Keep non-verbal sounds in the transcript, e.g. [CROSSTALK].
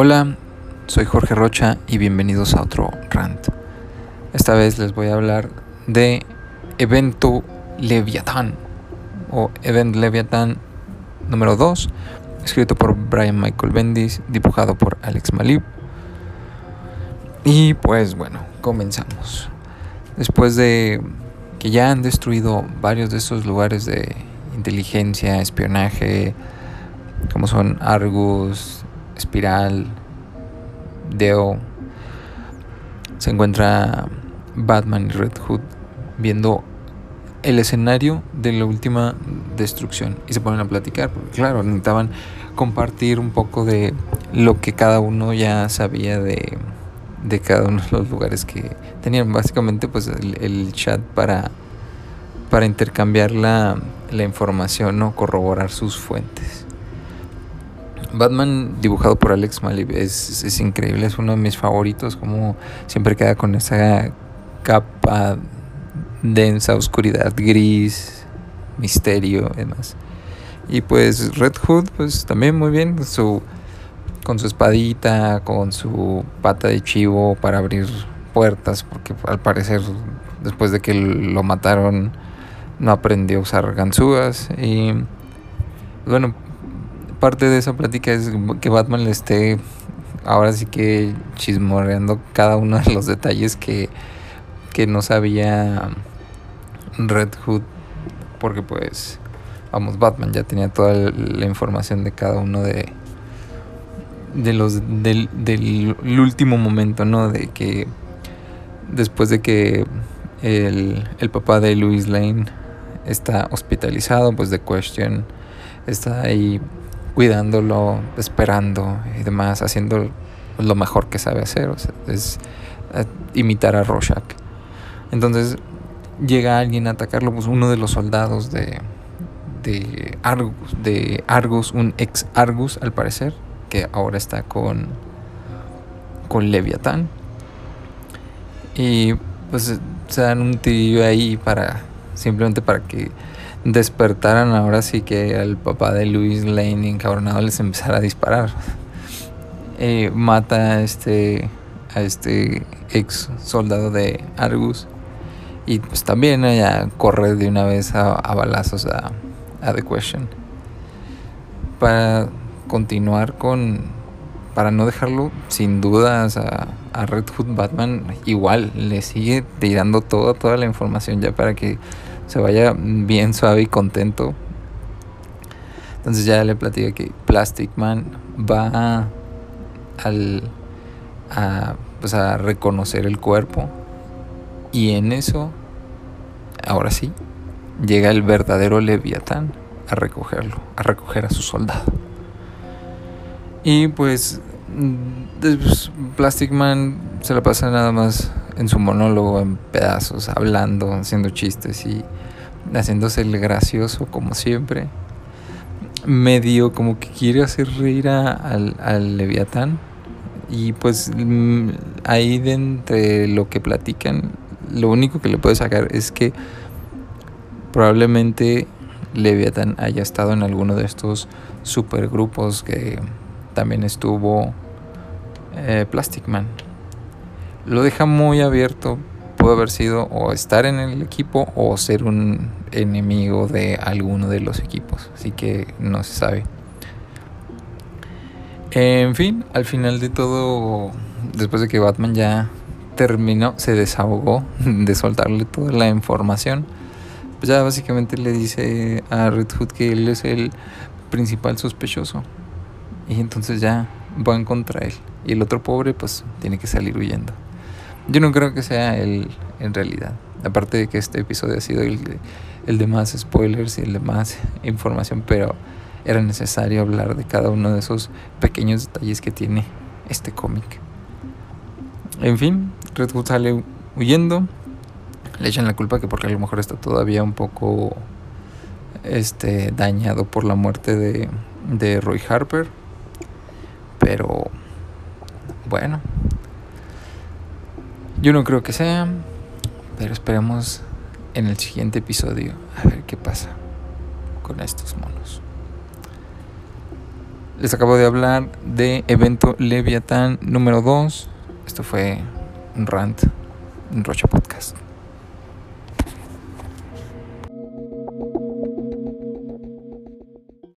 Hola, soy Jorge Rocha y bienvenidos a otro rant. Esta vez les voy a hablar de Evento Leviathan o Event Leviathan número 2, escrito por Brian Michael Bendis, dibujado por Alex Malib. Y pues bueno, comenzamos. Después de que ya han destruido varios de esos lugares de inteligencia, espionaje, como son Argus, Espiral, Deo, se encuentra Batman y Red Hood viendo el escenario de la última destrucción y se ponen a platicar, porque claro, necesitaban compartir un poco de lo que cada uno ya sabía de, de cada uno de los lugares que tenían. Básicamente pues el, chat para, para intercambiar la, la información o corroborar sus fuentes. Batman dibujado por Alex Malib es, increíble, es uno de mis favoritos, como siempre queda con esa capa densa, oscuridad, gris, misterio y demás. Y pues Red Hood, pues también muy bien, su, con su espadita, con su pata de chivo para abrir puertas, porque al parecer después de que lo mataron no aprendió a usar ganzúas y bueno, parte de esa plática es que Batman le esté ahora sí que chismorreando cada uno de los detalles que, que no sabía Red Hood porque pues vamos Batman ya tenía toda la información de cada uno de de los del, del último momento no de que después de que el, el papá de Louis Lane está hospitalizado pues de Question está ahí cuidándolo, esperando y demás, haciendo lo mejor que sabe hacer, o sea, es eh, imitar a Rorschach. Entonces llega alguien a atacarlo, pues uno de los soldados de, de Argus, de Argus, un ex Argus al parecer, que ahora está con, con Leviatán. Y pues se dan un tiro ahí para simplemente para que despertaran ahora sí que al papá de Luis Lane encabronado les empezara a disparar. Eh, mata a este, a este ex soldado de Argus y pues también ella corre de una vez a, balazos a, a, The Question. Para continuar con, para no dejarlo sin dudas a, a Red Hood Batman, igual le sigue tirando toda, toda la información ya para que se vaya bien suave y contento. Entonces ya le platico que Plastic Man va al, a, pues a reconocer el cuerpo y en eso, ahora sí, llega el verdadero Leviatán a recogerlo, a recoger a su soldado. Y pues, Plastic Man se la pasa nada más en su monólogo en pedazos, hablando, haciendo chistes y haciéndose el gracioso como siempre. Medio como que quiere hacer reír al, al Leviatán. Y pues mm, ahí de entre lo que platican, lo único que le puede sacar es que probablemente Leviatán haya estado en alguno de estos supergrupos que también estuvo eh, Plastic Man lo deja muy abierto. Puede haber sido o estar en el equipo o ser un enemigo de alguno de los equipos. Así que no se sabe. En fin, al final de todo, después de que Batman ya terminó, se desahogó [LAUGHS] de soltarle toda la información, pues ya básicamente le dice a Red Hood que él es el principal sospechoso. Y entonces ya van contra él. Y el otro pobre pues tiene que salir huyendo. Yo no creo que sea el en realidad. Aparte de que este episodio ha sido el, el de más spoilers y el de más información, pero era necesario hablar de cada uno de esos pequeños detalles que tiene este cómic. En fin, Red Hood sale huyendo. Le echan la culpa que porque a lo mejor está todavía un poco este dañado por la muerte de, de Roy Harper. Pero bueno, yo no creo que sea, pero esperemos en el siguiente episodio a ver qué pasa con estos monos. Les acabo de hablar de evento Leviatán número 2. Esto fue un rant, un Rocha Podcast.